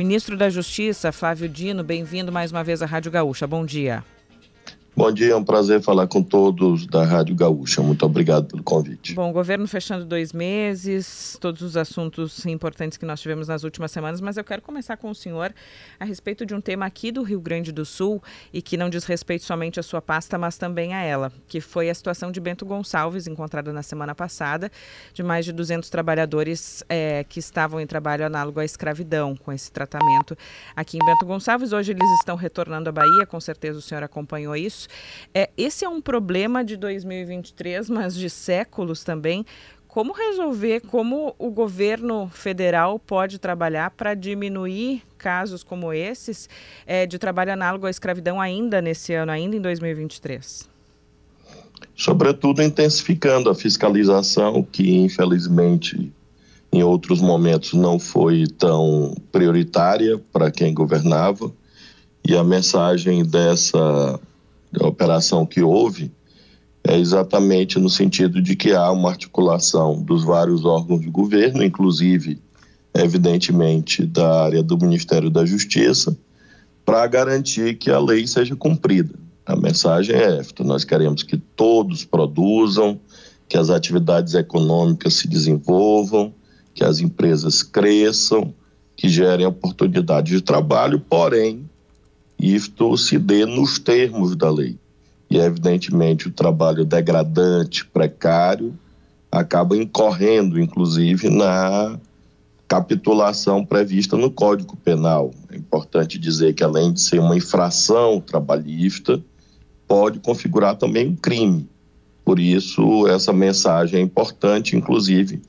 Ministro da Justiça, Flávio Dino, bem-vindo mais uma vez à Rádio Gaúcha. Bom dia. Bom dia, é um prazer falar com todos da Rádio Gaúcha. Muito obrigado pelo convite. Bom, governo fechando dois meses, todos os assuntos importantes que nós tivemos nas últimas semanas, mas eu quero começar com o senhor a respeito de um tema aqui do Rio Grande do Sul e que não diz respeito somente à sua pasta, mas também a ela, que foi a situação de Bento Gonçalves, encontrada na semana passada, de mais de 200 trabalhadores é, que estavam em trabalho análogo à escravidão, com esse tratamento aqui em Bento Gonçalves. Hoje eles estão retornando à Bahia, com certeza o senhor acompanhou isso. É, esse é um problema de 2023, mas de séculos também. Como resolver, como o governo federal pode trabalhar para diminuir casos como esses é, de trabalho análogo à escravidão ainda nesse ano, ainda em 2023? Sobretudo intensificando a fiscalização, que infelizmente em outros momentos não foi tão prioritária para quem governava. E a mensagem dessa da operação que houve é exatamente no sentido de que há uma articulação dos vários órgãos de governo, inclusive, evidentemente, da área do Ministério da Justiça, para garantir que a lei seja cumprida. A mensagem é esta: nós queremos que todos produzam, que as atividades econômicas se desenvolvam, que as empresas cresçam, que gerem oportunidades de trabalho, porém, isto se dê nos termos da lei. E, evidentemente, o trabalho degradante, precário, acaba incorrendo, inclusive, na capitulação prevista no Código Penal. É importante dizer que, além de ser uma infração trabalhista, pode configurar também um crime. Por isso, essa mensagem é importante, inclusive,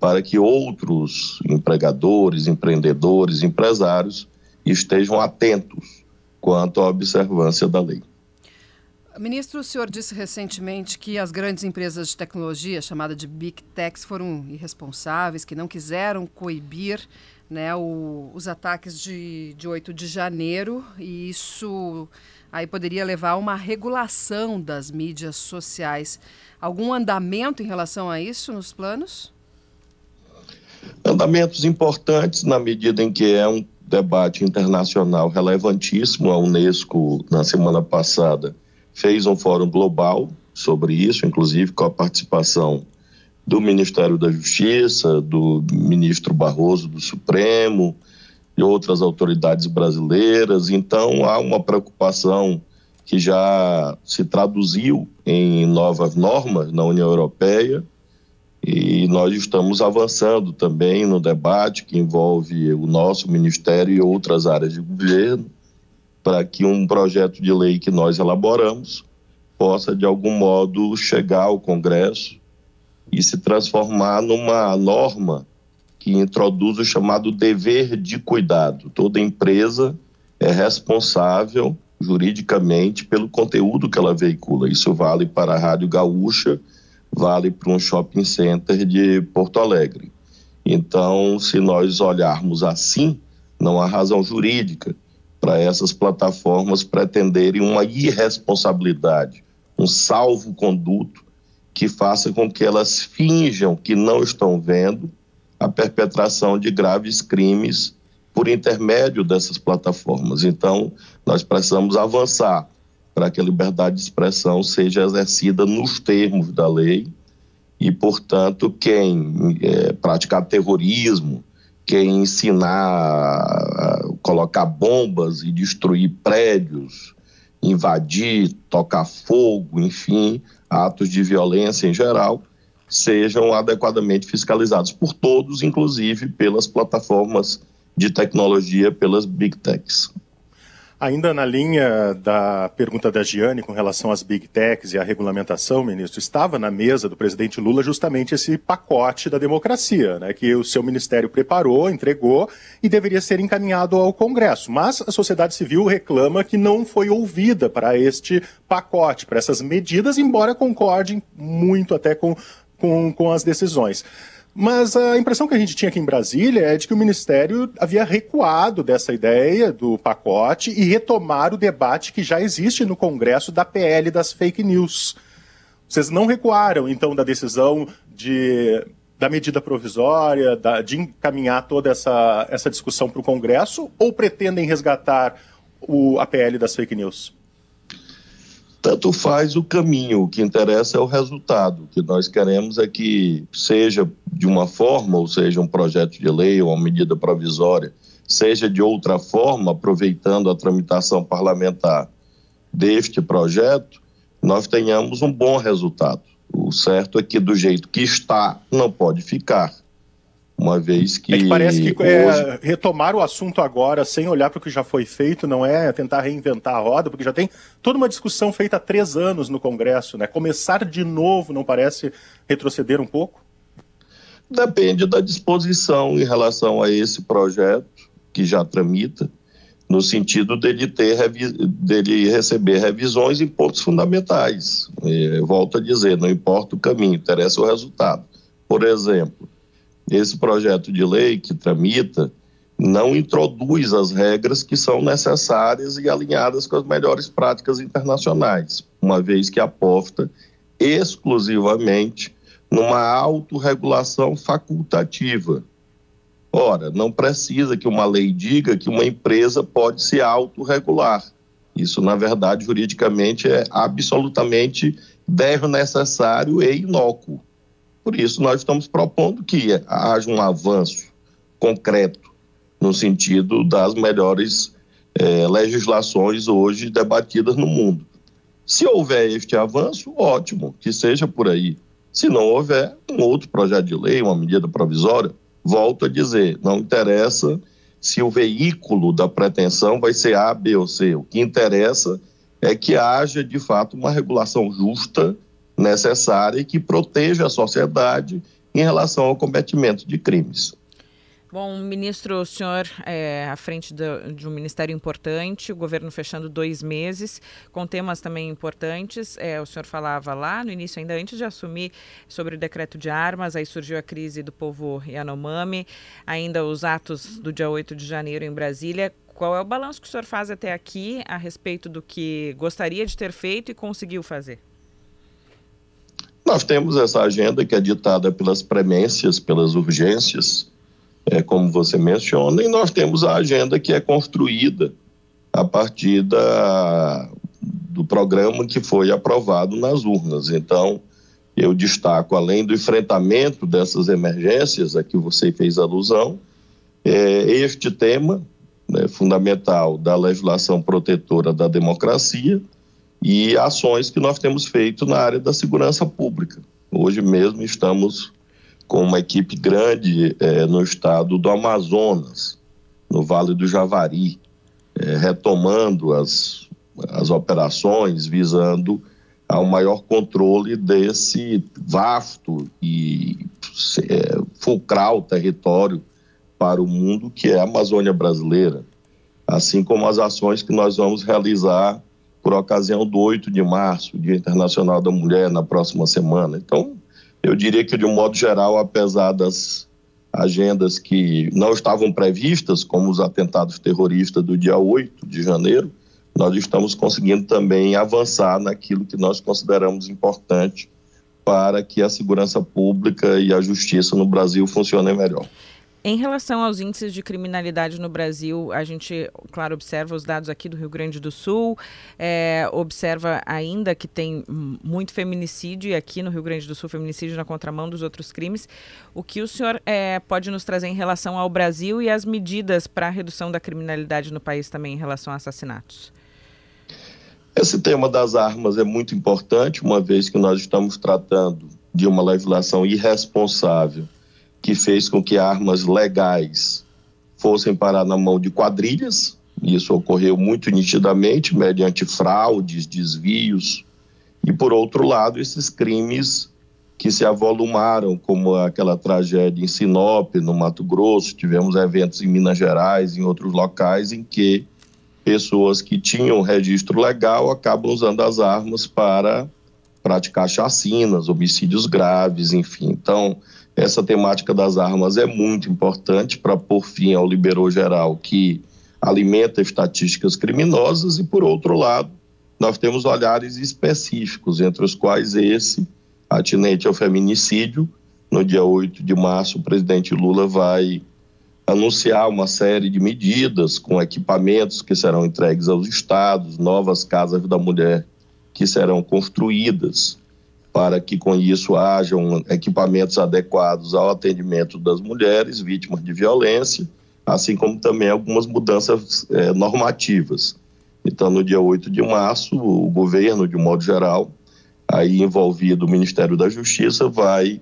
para que outros empregadores, empreendedores, empresários estejam atentos quanto à observância da lei. Ministro, o senhor disse recentemente que as grandes empresas de tecnologia, chamada de Big Techs, foram irresponsáveis, que não quiseram coibir né, o, os ataques de, de 8 de janeiro, e isso aí poderia levar a uma regulação das mídias sociais. Algum andamento em relação a isso nos planos? Andamentos importantes na medida em que é um debate internacional relevantíssimo. A Unesco, na semana passada, fez um fórum global sobre isso, inclusive com a participação do Ministério da Justiça, do ministro Barroso do Supremo e outras autoridades brasileiras. Então, há uma preocupação que já se traduziu em novas normas na União Europeia e nós estamos avançando também no debate que envolve o nosso ministério e outras áreas de governo, para que um projeto de lei que nós elaboramos possa, de algum modo, chegar ao Congresso e se transformar numa norma que introduz o chamado dever de cuidado. Toda empresa é responsável juridicamente pelo conteúdo que ela veicula. Isso vale para a Rádio Gaúcha vale para um shopping center de Porto Alegre. Então, se nós olharmos assim, não há razão jurídica para essas plataformas pretenderem uma irresponsabilidade, um salvo-conduto que faça com que elas finjam que não estão vendo a perpetração de graves crimes por intermédio dessas plataformas. Então, nós precisamos avançar para que a liberdade de expressão seja exercida nos termos da lei e, portanto, quem é, praticar terrorismo, quem ensinar colocar bombas e destruir prédios, invadir, tocar fogo, enfim, atos de violência em geral, sejam adequadamente fiscalizados por todos, inclusive pelas plataformas de tecnologia, pelas big techs. Ainda na linha da pergunta da Giane com relação às big techs e à regulamentação, ministro, estava na mesa do presidente Lula justamente esse pacote da democracia, né, que o seu ministério preparou, entregou e deveria ser encaminhado ao Congresso. Mas a sociedade civil reclama que não foi ouvida para este pacote, para essas medidas, embora concordem muito até com, com, com as decisões. Mas a impressão que a gente tinha aqui em Brasília é de que o Ministério havia recuado dessa ideia do pacote e retomar o debate que já existe no Congresso da PL das fake news. Vocês não recuaram, então, da decisão de da medida provisória, da, de encaminhar toda essa, essa discussão para o Congresso, ou pretendem resgatar o, a PL das fake news? Tanto faz o caminho, o que interessa é o resultado. O que nós queremos é que, seja de uma forma, ou seja um projeto de lei ou uma medida provisória, seja de outra forma, aproveitando a tramitação parlamentar deste projeto, nós tenhamos um bom resultado. O certo é que do jeito que está, não pode ficar. Uma vez que. É que parece que é, hoje... retomar o assunto agora, sem olhar para o que já foi feito, não é tentar reinventar a roda, porque já tem toda uma discussão feita há três anos no Congresso, né? Começar de novo não parece retroceder um pouco? Depende da disposição em relação a esse projeto que já tramita no sentido dele ter dele receber revisões em pontos fundamentais. E, volto a dizer, não importa o caminho, interessa o resultado. Por exemplo, esse projeto de lei que tramita não introduz as regras que são necessárias e alinhadas com as melhores práticas internacionais, uma vez que aposta exclusivamente numa autorregulação facultativa, Ora, não precisa que uma lei diga que uma empresa pode se autorregular. Isso, na verdade, juridicamente é absolutamente desnecessário e inócuo. Por isso, nós estamos propondo que haja um avanço concreto no sentido das melhores eh, legislações hoje debatidas no mundo. Se houver este avanço, ótimo, que seja por aí. Se não houver, um outro projeto de lei, uma medida provisória, volto a dizer, não interessa se o veículo da pretensão vai ser A, B ou C. O que interessa é que haja, de fato, uma regulação justa, necessária e que proteja a sociedade em relação ao cometimento de crimes. Bom, ministro, o senhor é à frente de um ministério importante, o governo fechando dois meses, com temas também importantes. É, o senhor falava lá no início, ainda antes de assumir, sobre o decreto de armas, aí surgiu a crise do povo Yanomami, ainda os atos do dia 8 de janeiro em Brasília. Qual é o balanço que o senhor faz até aqui a respeito do que gostaria de ter feito e conseguiu fazer? Nós temos essa agenda que é ditada pelas premências, pelas urgências é, como você menciona, e nós temos a agenda que é construída a partir da, do programa que foi aprovado nas urnas. Então, eu destaco, além do enfrentamento dessas emergências a que você fez alusão, é, este tema né, fundamental da legislação protetora da democracia e ações que nós temos feito na área da segurança pública. Hoje mesmo estamos com uma equipe grande é, no estado do Amazonas, no Vale do Javari, é, retomando as, as operações visando ao maior controle desse vasto e é, fulcral território para o mundo que é a Amazônia brasileira, assim como as ações que nós vamos realizar por ocasião do 8 de março, Dia Internacional da Mulher, na próxima semana. Então, eu diria que, de um modo geral, apesar das agendas que não estavam previstas, como os atentados terroristas do dia 8 de janeiro, nós estamos conseguindo também avançar naquilo que nós consideramos importante para que a segurança pública e a justiça no Brasil funcionem melhor. Em relação aos índices de criminalidade no Brasil, a gente, claro, observa os dados aqui do Rio Grande do Sul, é, observa ainda que tem muito feminicídio, e aqui no Rio Grande do Sul, feminicídio na contramão dos outros crimes. O que o senhor é, pode nos trazer em relação ao Brasil e as medidas para a redução da criminalidade no país também em relação a assassinatos? Esse tema das armas é muito importante, uma vez que nós estamos tratando de uma legislação irresponsável que fez com que armas legais fossem parar na mão de quadrilhas. Isso ocorreu muito nitidamente, mediante fraudes, desvios. E, por outro lado, esses crimes que se avolumaram, como aquela tragédia em Sinop, no Mato Grosso, tivemos eventos em Minas Gerais, em outros locais, em que pessoas que tinham registro legal acabam usando as armas para praticar chacinas, homicídios graves, enfim. Então, essa temática das armas é muito importante para pôr fim ao liberou geral que alimenta estatísticas criminosas e, por outro lado, nós temos olhares específicos, entre os quais esse, atinente ao feminicídio, no dia 8 de março, o presidente Lula vai anunciar uma série de medidas com equipamentos que serão entregues aos estados, novas casas da mulher que serão construídas para que com isso hajam equipamentos adequados ao atendimento das mulheres vítimas de violência, assim como também algumas mudanças é, normativas. Então, no dia 8 de março, o governo, de modo geral, aí envolvido o Ministério da Justiça, vai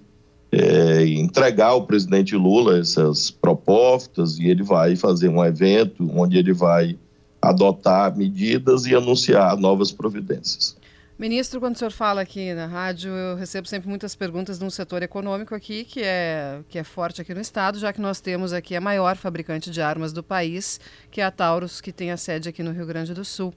é, entregar ao presidente Lula essas propostas e ele vai fazer um evento onde ele vai adotar medidas e anunciar novas providências. Ministro, quando o senhor fala aqui na rádio, eu recebo sempre muitas perguntas de um setor econômico aqui que é, que é forte aqui no estado, já que nós temos aqui a maior fabricante de armas do país, que é a Taurus, que tem a sede aqui no Rio Grande do Sul.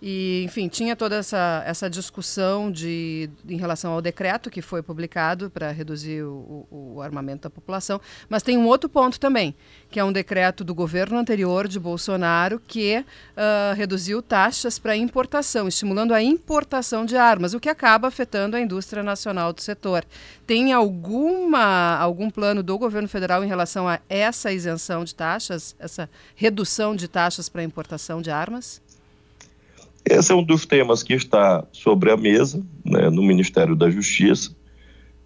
E, enfim, tinha toda essa, essa discussão de, em relação ao decreto que foi publicado para reduzir o, o, o armamento da população, mas tem um outro ponto também, que é um decreto do governo anterior de Bolsonaro que uh, reduziu taxas para importação, estimulando a importação de armas, o que acaba afetando a indústria nacional do setor. Tem alguma algum plano do governo federal em relação a essa isenção de taxas, essa redução de taxas para importação de armas? Esse é um dos temas que está sobre a mesa né, no Ministério da Justiça.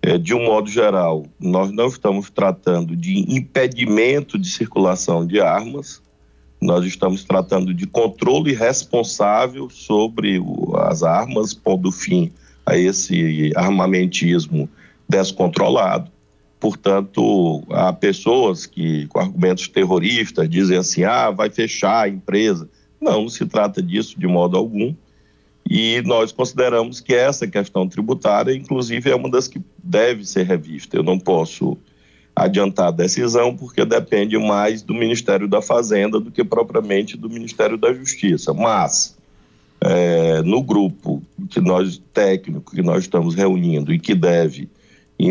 É, de um modo geral, nós não estamos tratando de impedimento de circulação de armas, nós estamos tratando de controle responsável sobre as armas, pondo fim a esse armamentismo descontrolado. Portanto, há pessoas que, com argumentos terroristas, dizem assim: ah, vai fechar a empresa. Não, não se trata disso de modo algum. E nós consideramos que essa questão tributária, inclusive, é uma das que deve ser revista. Eu não posso adiantar a decisão, porque depende mais do Ministério da Fazenda do que propriamente do Ministério da Justiça. Mas, é, no grupo que nós, técnico, que nós estamos reunindo e que deve,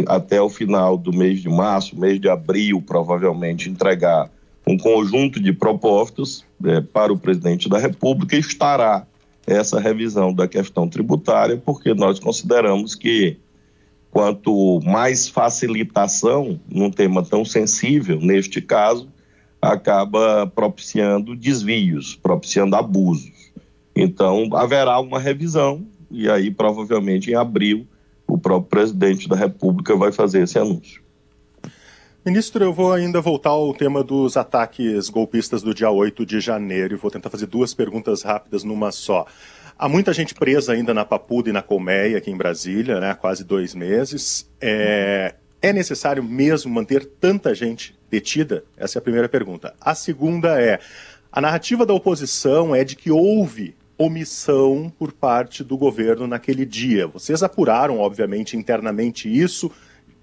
até o final do mês de março, mês de abril, provavelmente, entregar um conjunto de propostas é, para o presidente da República, estará essa revisão da questão tributária, porque nós consideramos que quanto mais facilitação num tema tão sensível, neste caso, acaba propiciando desvios, propiciando abusos. Então, haverá uma revisão, e aí, provavelmente, em abril, o próprio presidente da República vai fazer esse anúncio. Ministro, eu vou ainda voltar ao tema dos ataques golpistas do dia 8 de janeiro e vou tentar fazer duas perguntas rápidas numa só. Há muita gente presa ainda na Papuda e na Colmeia, aqui em Brasília, né, há quase dois meses. É, é necessário mesmo manter tanta gente detida? Essa é a primeira pergunta. A segunda é: a narrativa da oposição é de que houve omissão por parte do governo naquele dia. Vocês apuraram, obviamente, internamente isso.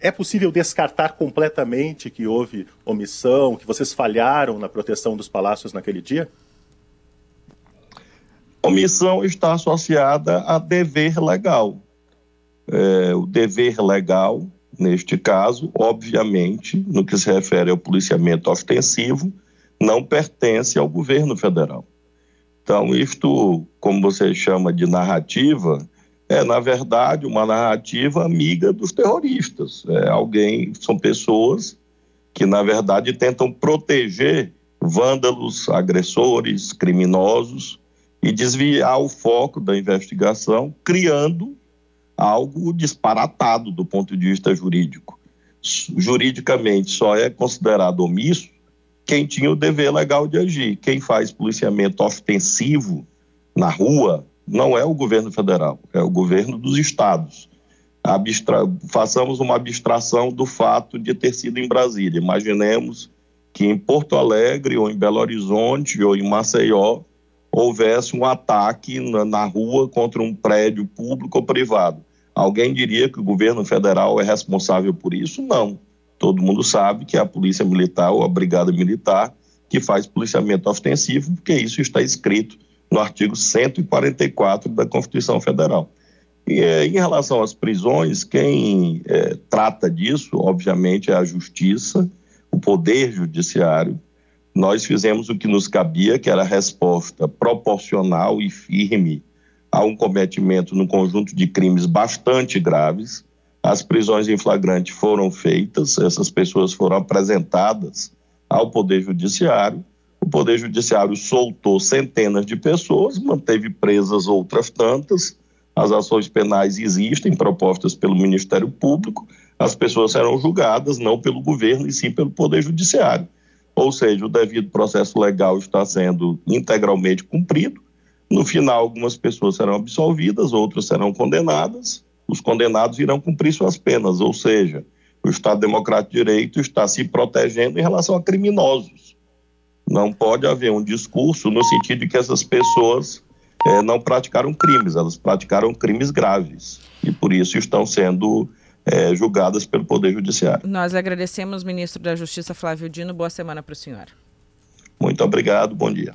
É possível descartar completamente que houve omissão, que vocês falharam na proteção dos palácios naquele dia? Omissão está associada a dever legal. É, o dever legal, neste caso, obviamente, no que se refere ao policiamento ostensivo, não pertence ao governo federal. Então, isto, como você chama de narrativa, é, na verdade, uma narrativa amiga dos terroristas. É alguém, são pessoas que, na verdade, tentam proteger vândalos, agressores, criminosos e desviar o foco da investigação, criando algo disparatado do ponto de vista jurídico. Juridicamente, só é considerado omisso quem tinha o dever legal de agir. Quem faz policiamento ostensivo na rua, não é o governo federal, é o governo dos estados. Abstra... Façamos uma abstração do fato de ter sido em Brasília. Imaginemos que em Porto Alegre, ou em Belo Horizonte, ou em Maceió, houvesse um ataque na, na rua contra um prédio público ou privado. Alguém diria que o governo federal é responsável por isso? Não. Todo mundo sabe que é a Polícia Militar ou a Brigada Militar que faz policiamento ostensivo, porque isso está escrito no artigo 144 da Constituição Federal. E é, em relação às prisões, quem é, trata disso, obviamente, é a Justiça, o Poder Judiciário. Nós fizemos o que nos cabia, que era a resposta proporcional e firme a um cometimento num conjunto de crimes bastante graves. as prisões em flagrante foram feitas, essas pessoas foram apresentadas ao Poder Judiciário. O Poder Judiciário soltou centenas de pessoas, manteve presas outras tantas. As ações penais existem, propostas pelo Ministério Público. As pessoas serão julgadas não pelo governo, e sim pelo Poder Judiciário. Ou seja, o devido processo legal está sendo integralmente cumprido. No final, algumas pessoas serão absolvidas, outras serão condenadas. Os condenados irão cumprir suas penas, ou seja, o Estado Democrático de Direito está se protegendo em relação a criminosos. Não pode haver um discurso no sentido de que essas pessoas é, não praticaram crimes, elas praticaram crimes graves e por isso estão sendo é, julgadas pelo Poder Judiciário. Nós agradecemos, ministro da Justiça Flávio Dino. Boa semana para o senhor. Muito obrigado, bom dia.